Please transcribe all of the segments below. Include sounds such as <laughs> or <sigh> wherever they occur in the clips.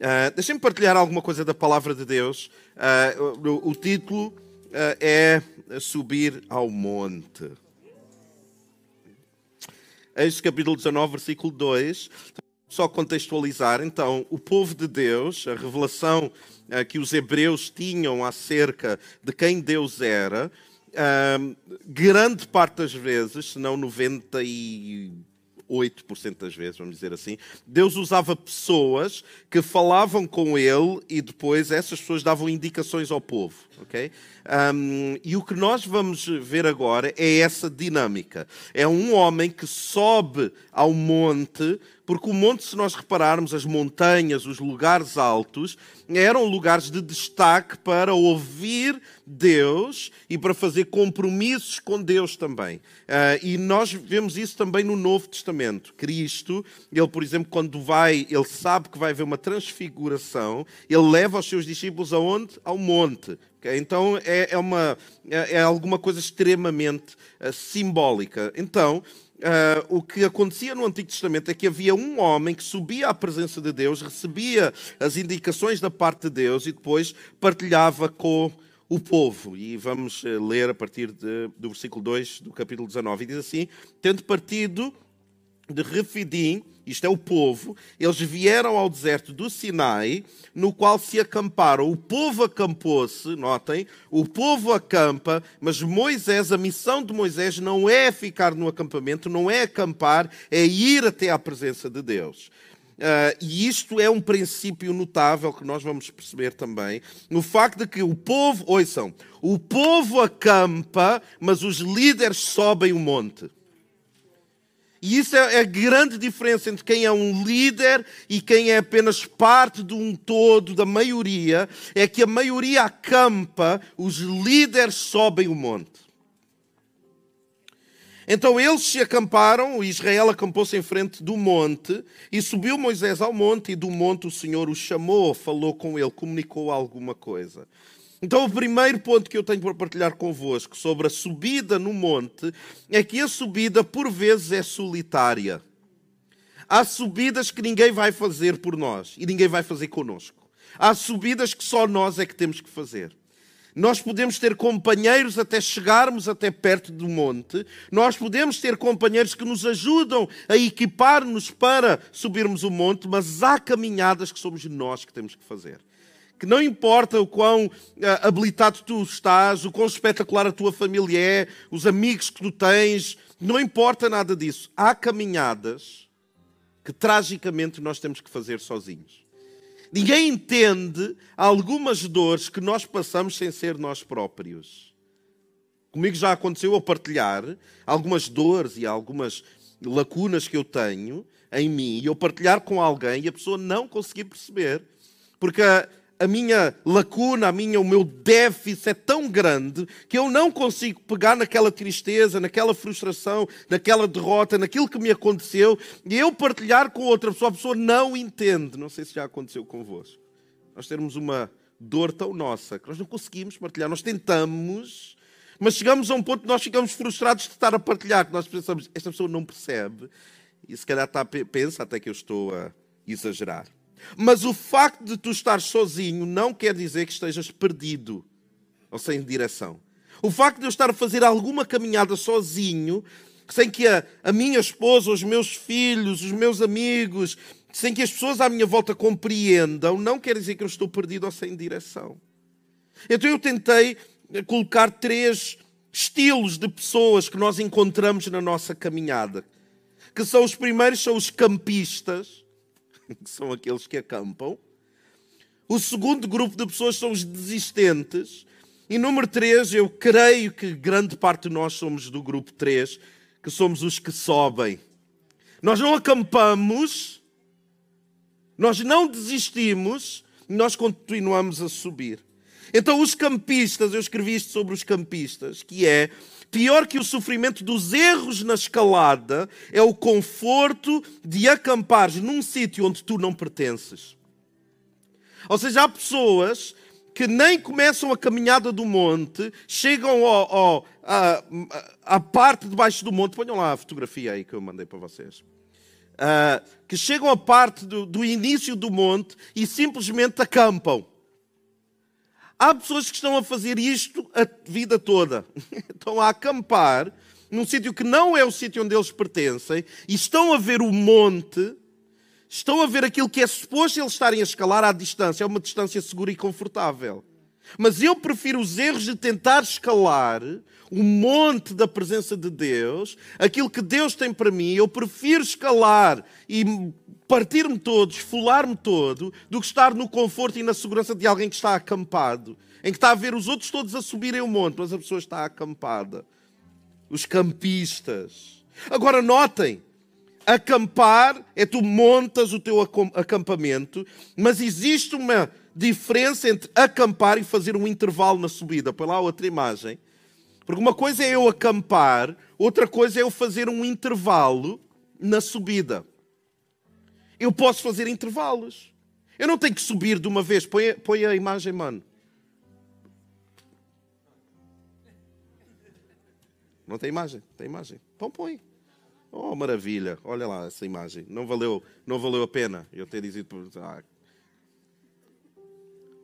Uh, Deixem-me partilhar alguma coisa da palavra de Deus. Uh, o, o, título uh, é Subir ao Monte. Este capítulo 19, versículo 2. Só contextualizar, então, o povo de Deus, a revelação que os hebreus tinham acerca de quem Deus era, grande parte das vezes, se não 90 e 8% das vezes, vamos dizer assim, Deus usava pessoas que falavam com ele e depois essas pessoas davam indicações ao povo. Okay? Um, e o que nós vamos ver agora é essa dinâmica. É um homem que sobe ao monte, porque o monte, se nós repararmos, as montanhas, os lugares altos, eram lugares de destaque para ouvir Deus e para fazer compromissos com Deus também. Uh, e nós vemos isso também no Novo Testamento. Cristo, ele, por exemplo, quando vai, ele sabe que vai haver uma transfiguração, ele leva os seus discípulos aonde? Ao monte. Então é, é, uma, é, é, alguma coisa extremamente uh, simbólica. Então, Uh, o que acontecia no Antigo Testamento é que havia um homem que subia à presença de Deus, recebia as indicações da parte de Deus e depois partilhava com o povo. E vamos uh, ler a partir de, do versículo 2 do capítulo 19. E diz assim: Tendo partido de Refidim, isto é o povo, eles vieram ao deserto do Sinai, no qual se acamparam. O povo acampou-se, notem, o povo acampa, mas Moisés, a missão de Moisés não é ficar no acampamento, não é acampar, é ir até à presença de Deus. Uh, e isto é um princípio notável que nós vamos perceber também, no facto de que o povo, ouçam, o povo acampa, mas os líderes sobem o monte. E isso é a grande diferença entre quem é um líder e quem é apenas parte de um todo, da maioria, é que a maioria acampa, os líderes sobem o monte. Então eles se acamparam, Israel acampou-se em frente do monte, e subiu Moisés ao monte, e do monte o Senhor o chamou, falou com ele, comunicou alguma coisa. Então, o primeiro ponto que eu tenho para partilhar convosco sobre a subida no monte é que a subida, por vezes, é solitária. Há subidas que ninguém vai fazer por nós e ninguém vai fazer conosco. Há subidas que só nós é que temos que fazer. Nós podemos ter companheiros até chegarmos até perto do monte. Nós podemos ter companheiros que nos ajudam a equipar-nos para subirmos o monte, mas há caminhadas que somos nós que temos que fazer que não importa o quão uh, habilitado tu estás, o quão espetacular a tua família é, os amigos que tu tens, não importa nada disso. Há caminhadas que tragicamente nós temos que fazer sozinhos. Ninguém entende algumas dores que nós passamos sem ser nós próprios. Comigo já aconteceu eu partilhar algumas dores e algumas lacunas que eu tenho em mim e eu partilhar com alguém e a pessoa não conseguir perceber. Porque a minha lacuna, a minha, o meu déficit é tão grande que eu não consigo pegar naquela tristeza, naquela frustração, naquela derrota, naquilo que me aconteceu e eu partilhar com outra pessoa. A pessoa não entende. Não sei se já aconteceu convosco. Nós temos uma dor tão nossa que nós não conseguimos partilhar. Nós tentamos, mas chegamos a um ponto que nós ficamos frustrados de estar a partilhar, que nós pensamos, esta pessoa não percebe e se calhar está, pensa até que eu estou a exagerar. Mas o facto de tu estar sozinho não quer dizer que estejas perdido ou sem direção. O facto de eu estar a fazer alguma caminhada sozinho, sem que a, a minha esposa, os meus filhos, os meus amigos, sem que as pessoas à minha volta compreendam, não quer dizer que eu estou perdido ou sem direção. Então eu tentei colocar três estilos de pessoas que nós encontramos na nossa caminhada. Que são os primeiros, são os campistas, que <laughs> são aqueles que acampam. O segundo grupo de pessoas são os desistentes. E número três, eu creio que grande parte de nós somos do grupo três, que somos os que sobem. Nós não acampamos, nós não desistimos, nós continuamos a subir. Então, os campistas, eu escrevi isto sobre os campistas, que é Pior que o sofrimento dos erros na escalada é o conforto de acampares num sítio onde tu não pertences. Ou seja, há pessoas que nem começam a caminhada do monte, chegam ao, ao, à, à parte debaixo do monte. Ponham lá a fotografia aí que eu mandei para vocês. uh, que chegam a parte do, do início do monte e simplesmente acampam. Há pessoas que estão a fazer isto a vida toda. <laughs> Estão a acampar num sítio que não é o sítio onde eles pertencem e estão a ver o monte, estão a ver aquilo que é suposto eles estarem a escalar à distância, é uma distância segura e confortável. Mas eu prefiro os erros de tentar escalar o monte da presença de Deus, aquilo que Deus tem para mim, eu prefiro escalar e partir-me todo, esfolar-me todo, do que estar no conforto e na segurança de alguém que está acampado, em que está a ver os outros todos a subirem o monte, mas a pessoa está acampada. Os campistas. Agora notem, acampar é tu montas o teu acampamento, mas existe uma diferença entre acampar e fazer um intervalo na subida. Põe lá outra imagem. Porque uma coisa é eu acampar, outra coisa é eu fazer um intervalo na subida. Eu posso fazer intervalos. Eu não tenho que subir de uma vez. Põe, põe a imagem, mano. Não tem imagem? Tem imagem. Então põe. Oh, maravilha. Olha lá essa imagem. Não valeu, não valeu a pena eu ter dito. Ah,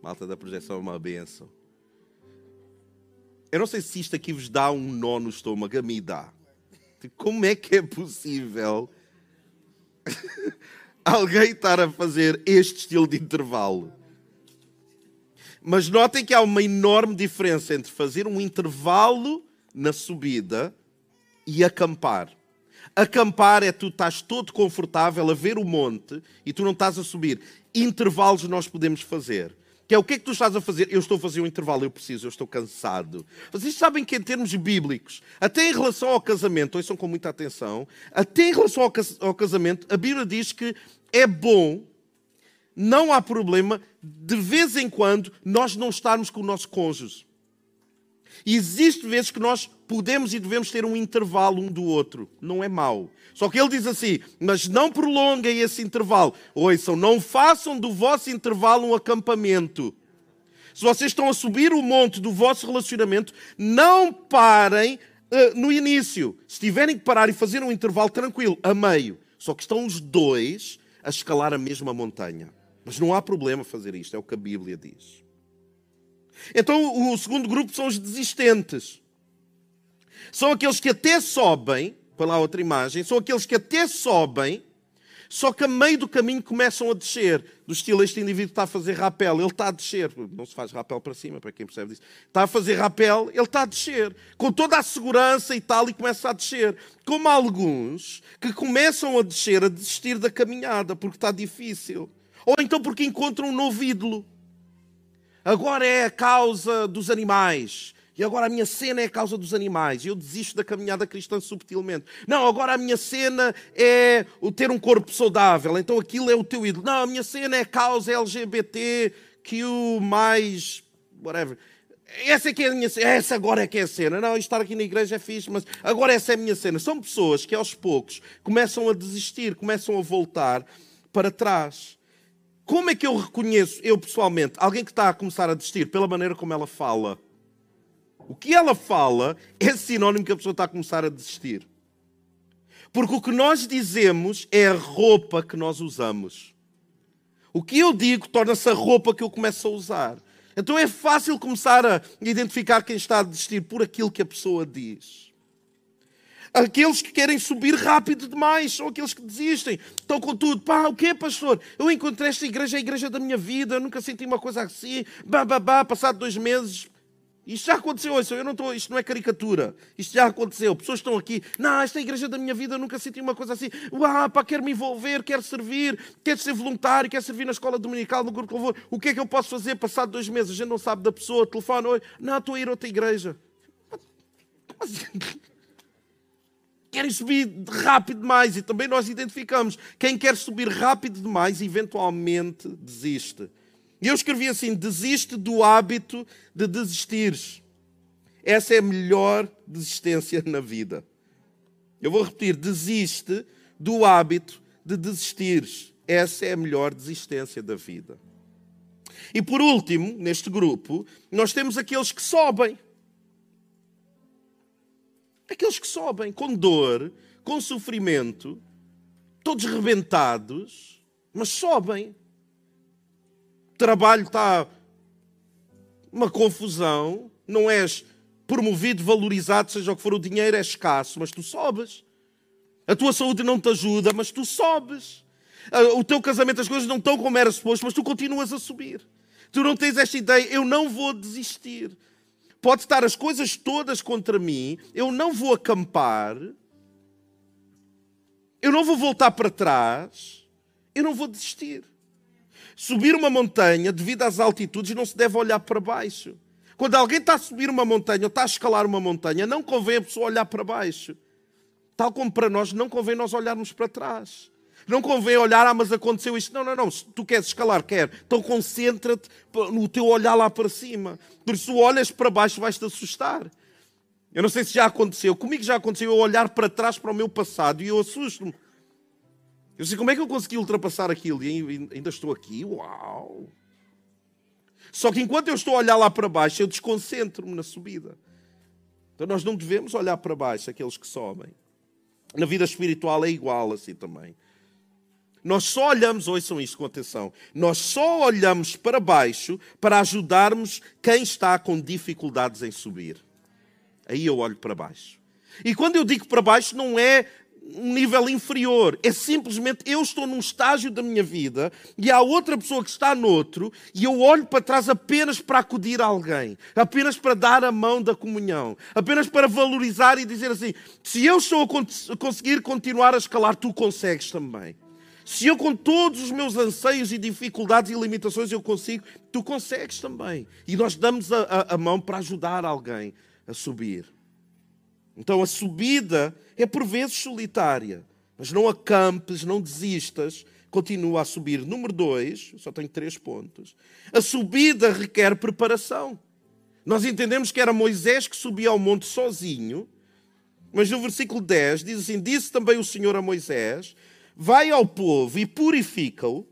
malta da projeção é uma benção. Eu não sei se isto aqui vos dá um nó no estômago, a mim dá. Tipo, como é que é possível <laughs> alguém estar a fazer este estilo de intervalo? Mas notem que há uma enorme diferença entre fazer um intervalo na subida e acampar. Acampar é tu estás todo confortável a ver o monte e tu não estás a subir. Intervalos nós podemos fazer. Que é o que é que tu estás a fazer? Eu estou a fazer um intervalo, eu preciso, eu estou cansado. Vocês sabem que em termos bíblicos, até em relação ao casamento, ouçam com muita atenção, até em relação ao casamento, a Bíblia diz que é bom, não há problema, de vez em quando, nós não estarmos com o nosso cônjuge. Existe vezes que nós podemos e devemos ter um intervalo um do outro. Não é mau. Só que ele diz assim: mas não prolonguem esse intervalo. Ouçam, não façam do vosso intervalo um acampamento. Se vocês estão a subir o monte do vosso relacionamento, não parem uh, no início. Se tiverem que parar e fazer um intervalo tranquilo, a meio. Só que estão os dois a escalar a mesma montanha. Mas não há problema fazer isto, é o que a Bíblia diz. Então, o segundo grupo são os desistentes. São aqueles que até sobem, para lá outra imagem, são aqueles que até sobem, só que a meio do caminho começam a descer. Do estilo, este indivíduo está a fazer rapel, ele está a descer. Não se faz rapel para cima, para quem percebe disso. Está a fazer rapel, ele está a descer. Com toda a segurança e tal, e começa a descer. Como alguns que começam a descer, a desistir da caminhada, porque está difícil. Ou então porque encontram um novo ídolo agora é a causa dos animais. E agora a minha cena é a causa dos animais. E eu desisto da caminhada cristã subtilmente. Não, agora a minha cena é o ter um corpo saudável. Então aquilo é o teu ídolo. Não, a minha cena é a causa LGBT, que o mais. whatever. Essa é que é a minha cena. Essa agora é que é a cena. Não, estar aqui na igreja é fixe, mas agora essa é a minha cena. São pessoas que aos poucos começam a desistir, começam a voltar para trás. Como é que eu reconheço, eu pessoalmente, alguém que está a começar a desistir pela maneira como ela fala? O que ela fala é sinónimo que a pessoa está a começar a desistir. Porque o que nós dizemos é a roupa que nós usamos. O que eu digo torna-se a roupa que eu começo a usar. Então é fácil começar a identificar quem está a desistir por aquilo que a pessoa diz. Aqueles que querem subir rápido demais são aqueles que desistem. Estão com tudo. Pá, o quê, pastor? Eu encontrei esta igreja, a igreja da minha vida. Eu nunca senti uma coisa assim. Bah, bah, bah, passado dois meses. Isto já aconteceu, eu não estou, isto não é caricatura. Isto já aconteceu. Pessoas estão aqui. Não, esta é a igreja da minha vida, nunca senti uma coisa assim. Uau, pá, quero me envolver, quero servir, quero ser voluntário, quero servir na escola dominical, no grupo de louvor. O que é que eu posso fazer passado dois meses? A gente não sabe da pessoa, telefone, oi, não, estou a ir a outra igreja. Assim? querem subir rápido demais e também nós identificamos quem quer subir rápido demais eventualmente desiste. E eu escrevi assim: desiste do hábito de desistir. Essa é a melhor desistência na vida. Eu vou repetir: desiste do hábito de desistir. Essa é a melhor desistência da vida. E por último, neste grupo, nós temos aqueles que sobem. Aqueles que sobem com dor, com sofrimento, todos rebentados, mas sobem. Trabalho está uma confusão, não és promovido, valorizado, seja o que for, o dinheiro é escasso, mas tu sobes. A tua saúde não te ajuda, mas tu sobes. O teu casamento, as coisas não estão como era suposto, mas tu continuas a subir. Tu não tens esta ideia, eu não vou desistir. Pode estar as coisas todas contra mim, eu não vou acampar, eu não vou voltar para trás, eu não vou desistir. Subir uma montanha, devido às altitudes, não se deve olhar para baixo. Quando alguém está a subir uma montanha ou está a escalar uma montanha, não convém a pessoa olhar para baixo. Tal como para nós, não convém nós olharmos para trás. Não convém olhar, ah, mas aconteceu isto. Não, não, não. Se tu queres escalar, quer. Então concentra-te no teu olhar lá para cima. Porque se olhas para baixo, vais-te assustar. Eu não sei se já aconteceu. Comigo já aconteceu eu olhar para trás para o meu passado e eu assusto-me. Eu sei como é que eu consegui ultrapassar aquilo e ainda estou aqui. Uau! Só que enquanto eu estou a olhar lá para baixo, eu desconcentro-me na subida. Então nós não devemos olhar para baixo, aqueles que sobem. Na vida espiritual é igual assim também. Nós só olhamos, ouçam isto com atenção, nós só olhamos para baixo para ajudarmos quem está com dificuldades em subir. Aí eu olho para baixo. E quando eu digo para baixo, não é um nível inferior. É simplesmente eu estou num estágio da minha vida e há outra pessoa que está noutro e eu olho para trás apenas para acudir a alguém, apenas para dar a mão da comunhão, apenas para valorizar e dizer assim: se eu estou a conseguir continuar a escalar, tu consegues também. Se eu, com todos os meus anseios e dificuldades e limitações, eu consigo, tu consegues também. E nós damos a, a, a mão para ajudar alguém a subir. Então a subida é por vezes solitária, mas não acampes, não desistas, continua a subir. Número dois, só tenho três pontos. A subida requer preparação. Nós entendemos que era Moisés que subia ao monte sozinho, mas no versículo 10 diz assim: Disse também o Senhor a Moisés: vai ao povo e purifica-o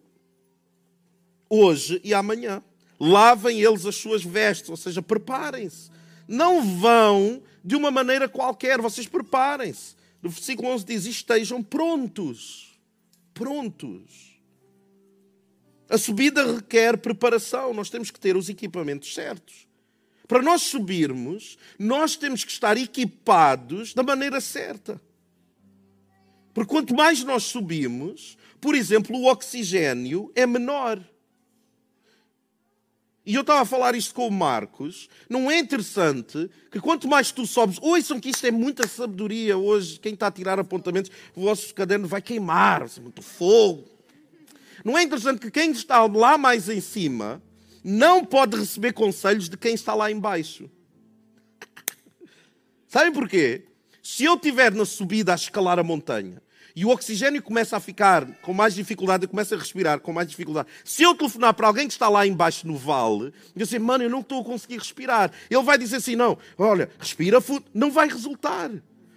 hoje e amanhã. Lavem eles as suas vestes, ou seja, preparem-se. Não vão de uma maneira qualquer, vocês preparem-se. No versículo 11 diz: estejam prontos. Prontos. A subida requer preparação, nós temos que ter os equipamentos certos. Para nós subirmos, nós temos que estar equipados da maneira certa. Porque quanto mais nós subimos, por exemplo, o oxigênio é menor. E eu estava a falar isto com o Marcos. Não é interessante que quanto mais tu sobes, ouçam que isto é muita sabedoria hoje. Quem está a tirar apontamentos, o vosso caderno vai queimar, muito fogo. Não é interessante que quem está lá mais em cima não pode receber conselhos de quem está lá embaixo. Sabem porquê? Se eu estiver na subida a escalar a montanha e o oxigênio começa a ficar com mais dificuldade, eu começo a respirar com mais dificuldade. Se eu telefonar para alguém que está lá embaixo no vale, e eu dizer, mano, eu não estou a conseguir respirar, ele vai dizer assim: não, olha, respira fundo, não vai resultar.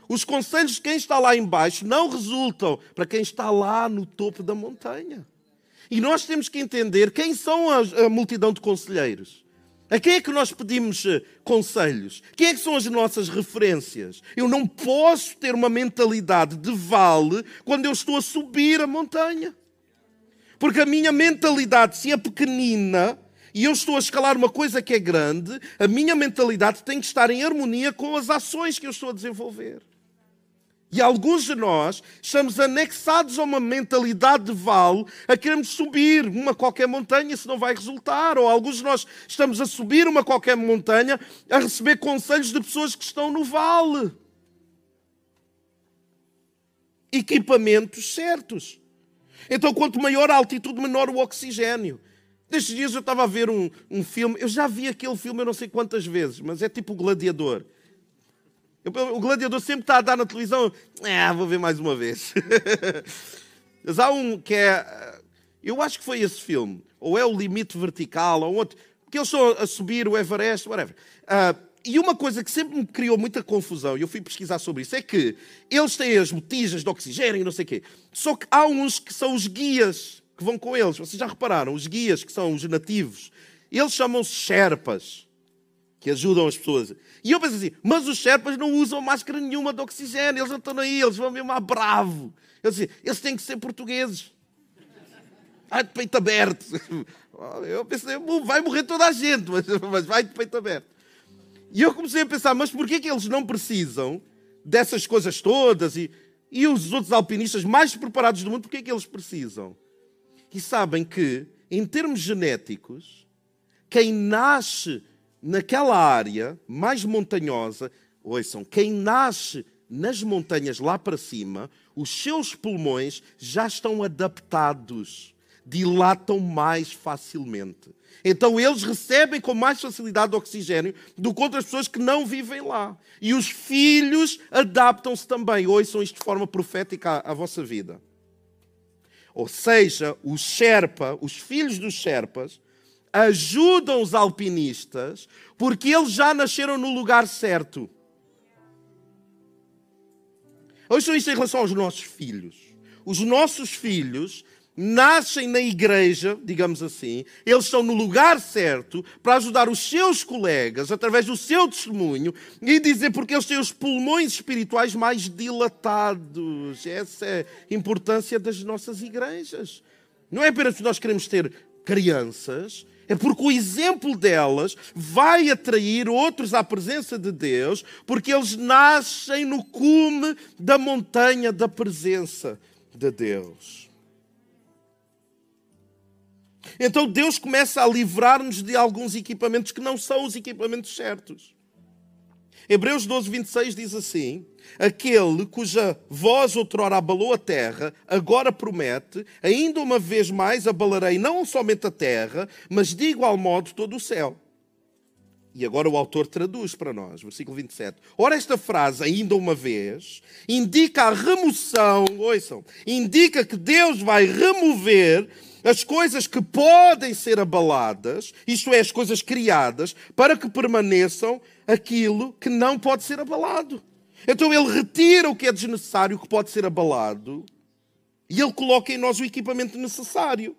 Os conselhos de quem está lá embaixo não resultam para quem está lá no topo da montanha. E nós temos que entender quem são a, a multidão de conselheiros. A quem é que nós pedimos eh, conselhos? Quem é que são as nossas referências? Eu não posso ter uma mentalidade de vale quando eu estou a subir a montanha. Porque a minha mentalidade, se é pequenina e eu estou a escalar uma coisa que é grande, a minha mentalidade tem que estar em harmonia com as ações que eu estou a desenvolver. E alguns de nós estamos anexados a uma mentalidade de vale, a queremos subir uma qualquer montanha, se não vai resultar. Ou alguns de nós estamos a subir uma qualquer montanha, a receber conselhos de pessoas que estão no vale. Equipamentos certos. Então, quanto maior a altitude, menor o oxigênio. Destes dias eu estava a ver um, um filme, eu já vi aquele filme eu não sei quantas vezes, mas é tipo Gladiador. O gladiador sempre está a dar na televisão. Ah, vou ver mais uma vez. <laughs> Mas há um que é. Eu acho que foi esse filme. Ou é o Limite Vertical, ou outro. Que eles estão a subir o Everest, whatever. Uh, e uma coisa que sempre me criou muita confusão, e eu fui pesquisar sobre isso, é que eles têm as botijas de oxigênio e não sei o quê. Só que há uns que são os guias que vão com eles. Vocês já repararam? Os guias, que são os nativos, eles chamam-se Sherpas que ajudam as pessoas. E eu penso assim, mas os Sherpas não usam máscara nenhuma de oxigênio, eles não estão aí, eles vão mesmo a bravo. Eu disse, eles têm que ser portugueses. Vai de peito aberto. <laughs> Eu pensei, vai morrer toda a gente, mas, mas vai de peito aberto. E eu comecei a pensar, mas porquê que eles não precisam dessas coisas todas? E, e os outros alpinistas mais preparados do mundo, porquê que eles precisam? E sabem que, em termos genéticos, quem nasce naquela área mais montanhosa, ouçam, quem nasce nas montanhas lá para cima, os seus pulmões já estão adaptados, dilatam mais facilmente. Então eles recebem com mais facilidade oxigênio do que outras pessoas que não vivem lá. E os filhos adaptam-se também. Ouçam isto de forma profética à, à vossa vida. Ou seja, o Sherpa, os filhos dos Sherpas, ajudam os alpinistas porque eles já nasceram no lugar certo. Ouçam isto em relação aos nossos filhos. Os nossos filhos nascem na igreja, digamos assim, eles estão no lugar certo para ajudar os seus colegas através do seu testemunho e dizer porque eles têm os pulmões espirituais mais dilatados. Essa é a importância das nossas igrejas. Não é apenas que nós queremos ter crianças, é porque o exemplo delas vai atrair outros à presença de Deus, porque eles nascem no cume da montanha da presença de Deus. Então Deus começa a livrar-nos de alguns equipamentos que não são os equipamentos certos. Hebreus 12, 26 diz assim: Aquele cuja voz outrora abalou a terra, agora promete, ainda uma vez mais abalarei não somente a terra, mas de igual modo todo o céu. E agora o autor traduz para nós, versículo 27. Ora, esta frase, ainda uma vez, indica a remoção, ouçam, indica que Deus vai remover as coisas que podem ser abaladas, isto é, as coisas criadas, para que permaneçam aquilo que não pode ser abalado. Então ele retira o que é desnecessário, o que pode ser abalado, e ele coloca em nós o equipamento necessário.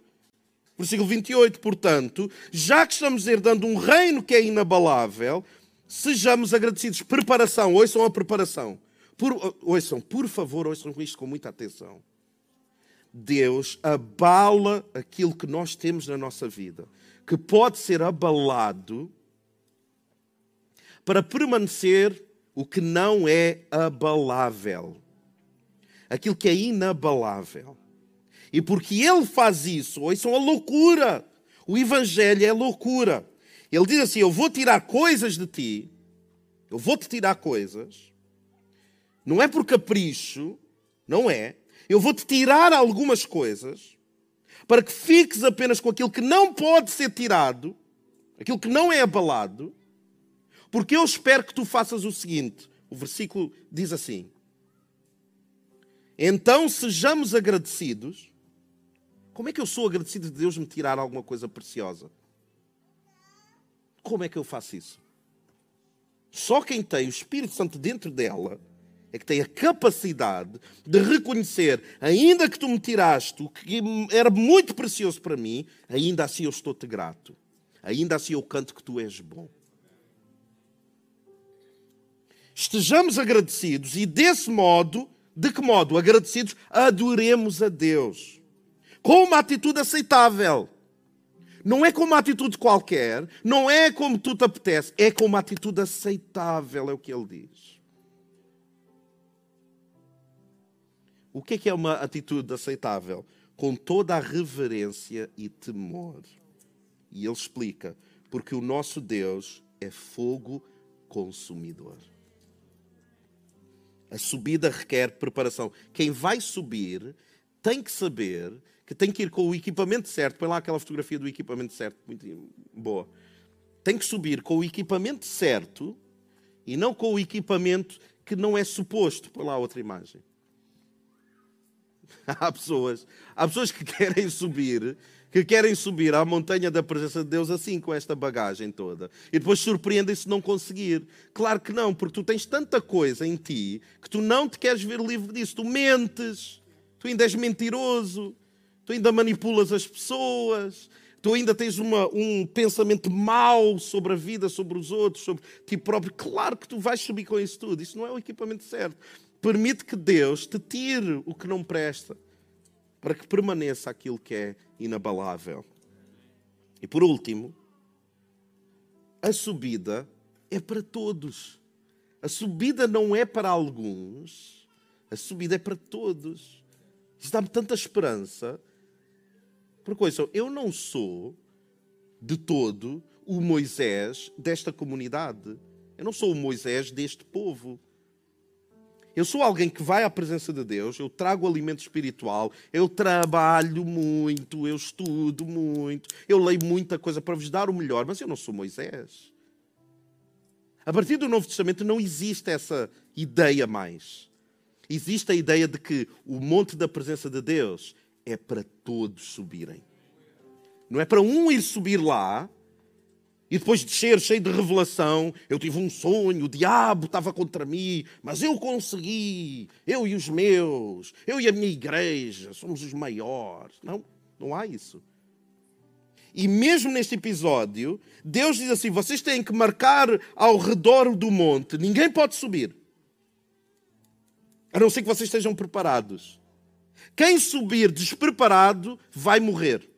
Versículo 28, portanto, já que estamos herdando um reino que é inabalável, sejamos agradecidos. Preparação, ouçam a preparação. Por, ouçam, por favor, ouçam isto com muita atenção. Deus abala aquilo que nós temos na nossa vida, que pode ser abalado para permanecer o que não é abalável. Aquilo que é inabalável. E porque ele faz isso, isso é uma loucura. O Evangelho é loucura. Ele diz assim: Eu vou tirar coisas de ti, eu vou te tirar coisas, não é por capricho, não é, eu vou-te tirar algumas coisas para que fiques apenas com aquilo que não pode ser tirado, aquilo que não é abalado, porque eu espero que tu faças o seguinte: o versículo diz assim. Então sejamos agradecidos. Como é que eu sou agradecido de Deus me tirar alguma coisa preciosa? Como é que eu faço isso? Só quem tem o Espírito Santo dentro dela é que tem a capacidade de reconhecer, ainda que tu me tiraste o que era muito precioso para mim, ainda assim eu estou-te grato. Ainda assim eu canto que tu és bom. Estejamos agradecidos e desse modo, de que modo? Agradecidos, adoremos a Deus. Com uma atitude aceitável. Não é com uma atitude qualquer, não é como tu te apetece, é com uma atitude aceitável, é o que ele diz. O que é que é uma atitude aceitável? Com toda a reverência e temor. E ele explica: porque o nosso Deus é fogo consumidor. A subida requer preparação. Quem vai subir tem que saber que tem que ir com o equipamento certo. Põe lá aquela fotografia do equipamento certo, muito boa. Tem que subir com o equipamento certo e não com o equipamento que não é suposto. Põe lá outra imagem. <laughs> Há pessoas, há pessoas que <laughs> querem subir, que querem subir à montanha da presença de Deus assim, com esta bagagem toda. E depois surpreendem-se não conseguir. Claro que não, porque tu tens tanta coisa em ti que tu não te queres ver livre disso. Tu mentes, tu ainda és mentiroso, tu ainda manipulas as pessoas, tu ainda tens uma, um pensamento mau sobre a vida, sobre os outros, sobre ti próprio, claro que tu vais subir com isso tudo. Isso não é o equipamento certo. Permite que Deus te tire o que não presta, para que permaneça aquilo que é inabalável. E por último, a subida é para todos. A subida não é para alguns, a subida é para todos. Isso dá-me tanta esperança. Porque, coisa, eu não sou de todo o Moisés desta comunidade. Eu não sou o Moisés deste povo. Eu sou alguém que vai à presença de Deus, eu trago alimento espiritual, eu trabalho muito, eu estudo muito, eu leio muita coisa para vos dar o melhor, mas eu não sou Moisés. A partir do Novo Testamento não existe essa ideia mais. Existe a ideia de que o monte da presença de Deus é para todos subirem. Não é para um ir subir lá e depois descer cheio de revelação. Eu tive um sonho, o diabo estava contra mim, mas eu consegui. Eu e os meus, eu e a minha igreja, somos os maiores. Não, não há isso. E mesmo neste episódio, Deus diz assim: vocês têm que marcar ao redor do monte, ninguém pode subir, a não ser que vocês estejam preparados. Quem subir despreparado vai morrer.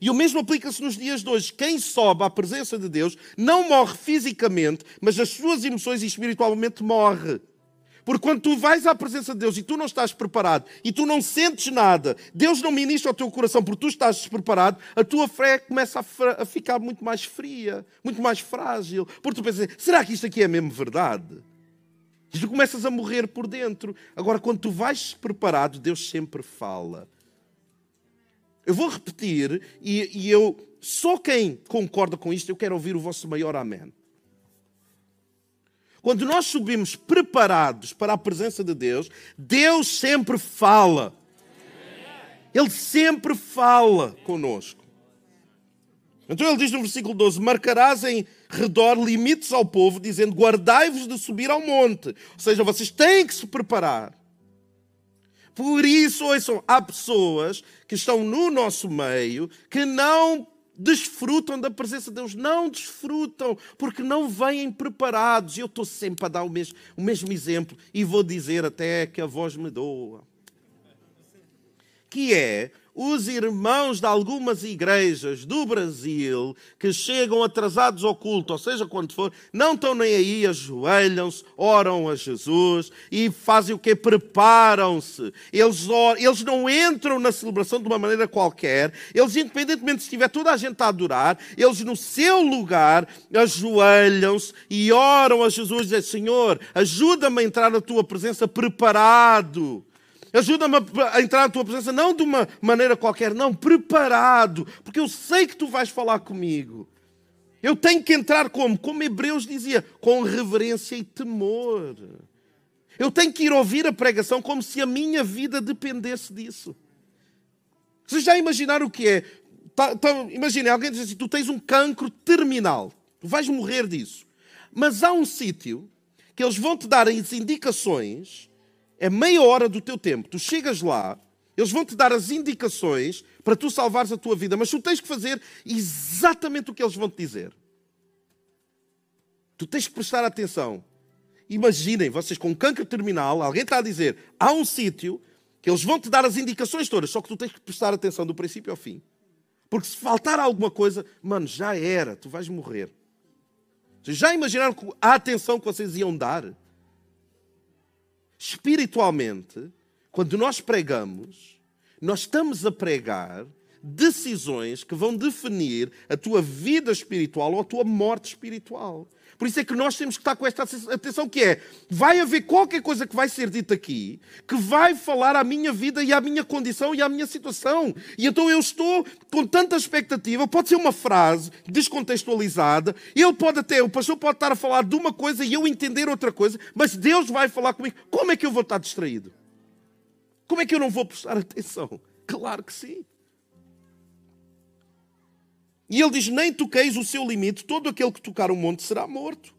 E o mesmo aplica-se nos dias de hoje. Quem sobe à presença de Deus não morre fisicamente, mas as suas emoções e espiritualmente morre. Porque quando tu vais à presença de Deus e tu não estás preparado e tu não sentes nada, Deus não ministra ao teu coração porque tu estás despreparado, a tua fé começa a, a ficar muito mais fria, muito mais frágil. Porque tu pensas, será que isto aqui é mesmo verdade? E tu começas a morrer por dentro. Agora, quando tu vais preparado, Deus sempre fala. Eu vou repetir e, e, eu só quem concorda com isto, eu quero ouvir o vosso maior amém. Quando nós subimos preparados para a presença de Deus, Deus sempre fala. Ele sempre fala conosco. Então ele diz no versículo 12: Marcarás em redor limites ao povo, dizendo: Guardai-vos de subir ao monte. Ou seja, vocês têm que se preparar. Por isso, ouçam, há pessoas que estão no nosso meio que não desfrutam da presença de Deus, não desfrutam, porque não vêm preparados. Eu estou sempre a dar o mesmo, o mesmo exemplo e vou dizer até que a voz me doa. Que é os irmãos de algumas igrejas do Brasil que chegam atrasados ao culto, ou seja, quando for, não estão nem aí, ajoelham-se, oram a Jesus e fazem o que? Preparam-se. Eles, eles não entram na celebração de uma maneira qualquer, eles, independentemente se estiver toda a gente a adorar, eles no seu lugar ajoelham-se e oram a Jesus e dizem: Senhor, ajuda-me a entrar na tua presença preparado Ajuda-me a entrar na tua presença, não de uma maneira qualquer, não, preparado, porque eu sei que tu vais falar comigo. Eu tenho que entrar como? Como Hebreus dizia, com reverência e temor. Eu tenho que ir ouvir a pregação como se a minha vida dependesse disso. Vocês já imaginaram o que é? Tá, tá, Imaginem, alguém diz assim: tu tens um cancro terminal, tu vais morrer disso. Mas há um sítio que eles vão te dar as indicações é meia hora do teu tempo. Tu chegas lá, eles vão te dar as indicações para tu salvares a tua vida, mas tu tens que fazer exatamente o que eles vão te dizer. Tu tens que prestar atenção. Imaginem, vocês com câncer terminal, alguém está a dizer, há um sítio que eles vão te dar as indicações todas, só que tu tens que prestar atenção do princípio ao fim. Porque se faltar alguma coisa, mano, já era, tu vais morrer. Vocês já imaginaram a atenção que vocês iam dar? Espiritualmente, quando nós pregamos, nós estamos a pregar decisões que vão definir a tua vida espiritual ou a tua morte espiritual. Por isso é que nós temos que estar com esta atenção que é, vai haver qualquer coisa que vai ser dita aqui, que vai falar à minha vida e à minha condição e à minha situação. E então eu estou com tanta expectativa, pode ser uma frase descontextualizada, ele pode até, o pastor pode estar a falar de uma coisa e eu entender outra coisa, mas Deus vai falar comigo. Como é que eu vou estar distraído? Como é que eu não vou prestar atenção? Claro que sim. E ele diz: Nem toqueis o seu limite, todo aquele que tocar o monte será morto.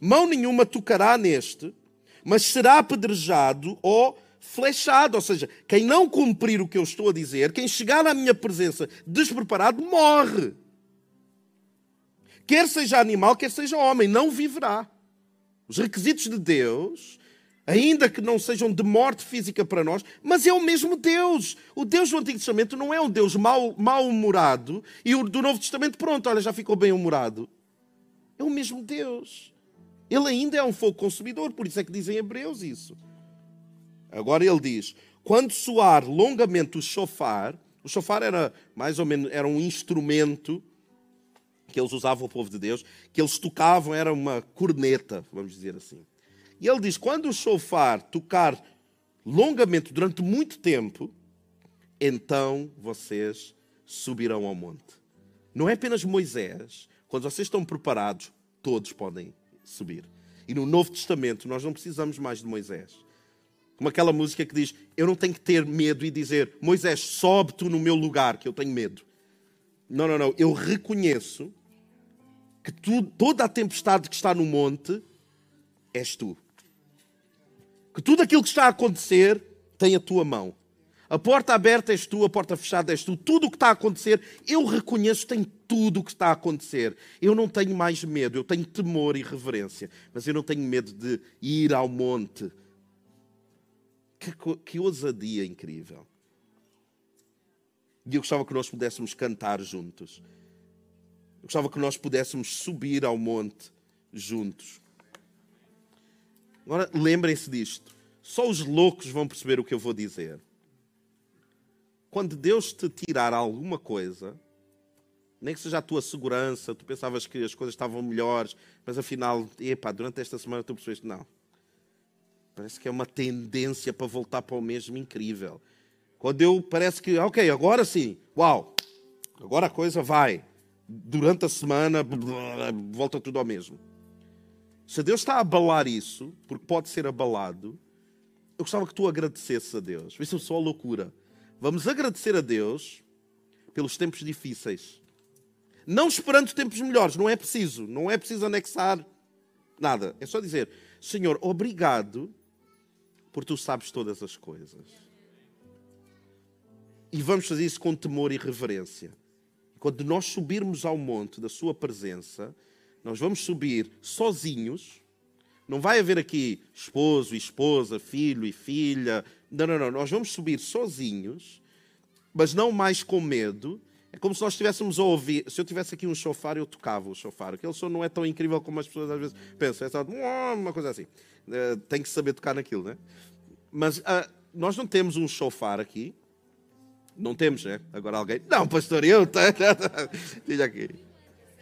Mão nenhuma tocará neste, mas será apedrejado ou flechado, ou seja, quem não cumprir o que eu estou a dizer, quem chegar à minha presença despreparado, morre. Quer seja animal, quer seja homem, não viverá. Os requisitos de Deus, ainda que não sejam de morte física para nós, mas é o mesmo Deus. O Deus do Antigo Testamento não é um Deus mal-humorado e o do Novo Testamento, pronto, olha, já ficou bem-humorado. É o mesmo Deus. Ele ainda é um fogo consumidor, por isso é que dizem Hebreus isso. Agora ele diz: quando soar longamente o chofar, o chofar era mais ou menos era um instrumento que eles usavam o povo de Deus, que eles tocavam, era uma corneta, vamos dizer assim. E ele diz: quando o chofar tocar longamente durante muito tempo, então vocês subirão ao monte. Não é apenas Moisés, quando vocês estão preparados, todos podem subir. E no Novo Testamento nós não precisamos mais de Moisés. Como aquela música que diz: Eu não tenho que ter medo e dizer, Moisés, sobe tu no meu lugar, que eu tenho medo. Não, não, não. Eu reconheço que tu, toda a tempestade que está no monte és tu. Que tudo aquilo que está a acontecer tem a tua mão. A porta aberta és tu, a porta fechada és tu. Tudo o que está a acontecer, eu reconheço, tem tudo o que está a acontecer. Eu não tenho mais medo, eu tenho temor e reverência, mas eu não tenho medo de ir ao monte. Que, que ousadia incrível. E eu gostava que nós pudéssemos cantar juntos. Eu gostava que nós pudéssemos subir ao monte juntos. Agora lembrem-se disto. Só os loucos vão perceber o que eu vou dizer quando Deus te tirar alguma coisa, nem que seja a tua segurança, tu pensavas que as coisas estavam melhores, mas afinal, epá, durante esta semana tu percebeste, não. Parece que é uma tendência para voltar para o mesmo incrível. Quando eu parece que, ok, agora sim, uau, agora a coisa vai. Durante a semana, volta tudo ao mesmo. Se Deus está a abalar isso, porque pode ser abalado, eu gostava que tu agradecesses a Deus. Isso é só loucura. Vamos agradecer a Deus pelos tempos difíceis. Não esperando tempos melhores, não é preciso, não é preciso anexar nada. É só dizer: Senhor, obrigado por tu sabes todas as coisas. E vamos fazer isso com temor e reverência. Quando nós subirmos ao monte da Sua presença, nós vamos subir sozinhos. Não vai haver aqui esposo e esposa, filho e filha, não, não, não. Nós vamos subir sozinhos, mas não mais com medo. É como se nós estivéssemos a ouvir. Se eu tivesse aqui um chofar, eu tocava o chofar. Aquele som não é tão incrível como as pessoas às vezes pensam. É só uma coisa assim. Uh, tem que saber tocar naquilo, né? Mas uh, nós não temos um chofar aqui. Não temos, né? Agora alguém. Não, pastor, eu. <laughs> Diz aqui.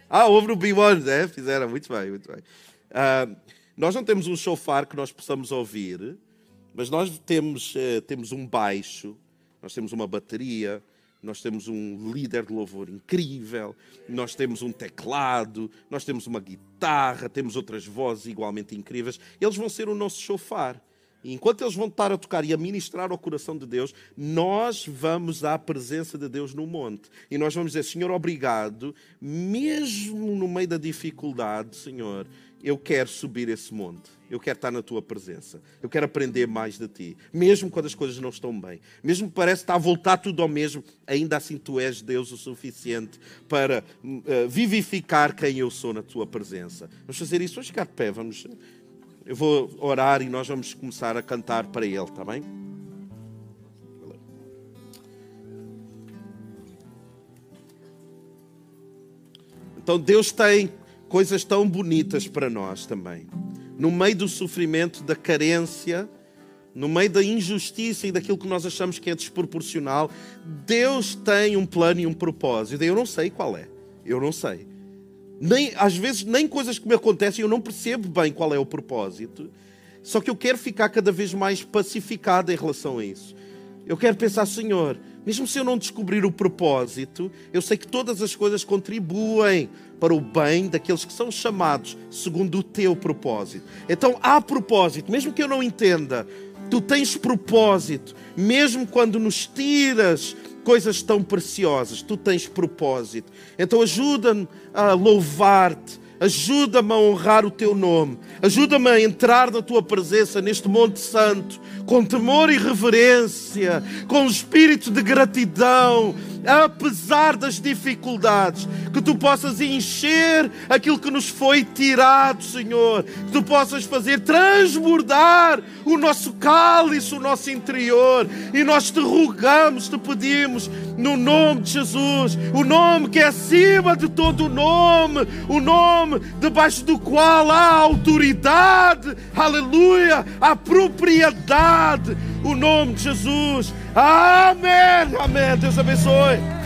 Ah, houve no B1, né? Fizeram. Muito bem, muito bem. Uh, nós não temos um chofar que nós possamos ouvir mas nós temos, uh, temos um baixo, nós temos uma bateria, nós temos um líder de louvor incrível, nós temos um teclado, nós temos uma guitarra, temos outras vozes igualmente incríveis. Eles vão ser o nosso chofar. Enquanto eles vão estar a tocar e a ministrar ao coração de Deus, nós vamos à presença de Deus no monte. E nós vamos dizer: Senhor, obrigado, mesmo no meio da dificuldade, Senhor, eu quero subir esse monte. Eu quero estar na tua presença. Eu quero aprender mais de ti. Mesmo quando as coisas não estão bem. Mesmo que parece estar a voltar tudo ao mesmo, ainda assim tu és Deus o suficiente para uh, vivificar quem eu sou na tua presença. Vamos fazer isso. Vamos ficar de pé. Vamos... Eu vou orar e nós vamos começar a cantar para Ele, está bem? Então Deus tem coisas tão bonitas para nós também. No meio do sofrimento, da carência, no meio da injustiça e daquilo que nós achamos que é desproporcional, Deus tem um plano e um propósito. Eu não sei qual é. Eu não sei. Nem, às vezes, nem coisas que me acontecem, eu não percebo bem qual é o propósito. Só que eu quero ficar cada vez mais pacificado em relação a isso. Eu quero pensar, Senhor, mesmo se eu não descobrir o propósito, eu sei que todas as coisas contribuem para o bem daqueles que são chamados segundo o teu propósito. Então há propósito, mesmo que eu não entenda, tu tens propósito, mesmo quando nos tiras coisas tão preciosas, tu tens propósito. Então ajuda-me a louvar-te, Ajuda-me a honrar o teu nome. Ajuda-me a entrar na tua presença neste Monte Santo com temor e reverência, com espírito de gratidão, apesar das dificuldades, que tu possas encher aquilo que nos foi tirado, Senhor, que tu possas fazer transbordar o nosso cálice, o nosso interior, e nós te rogamos, te pedimos, no nome de Jesus, o nome que é acima de todo nome, o nome debaixo do qual há autoridade, aleluia, a propriedade, o nome de Jesus. Amém, amém. Deus abençoe.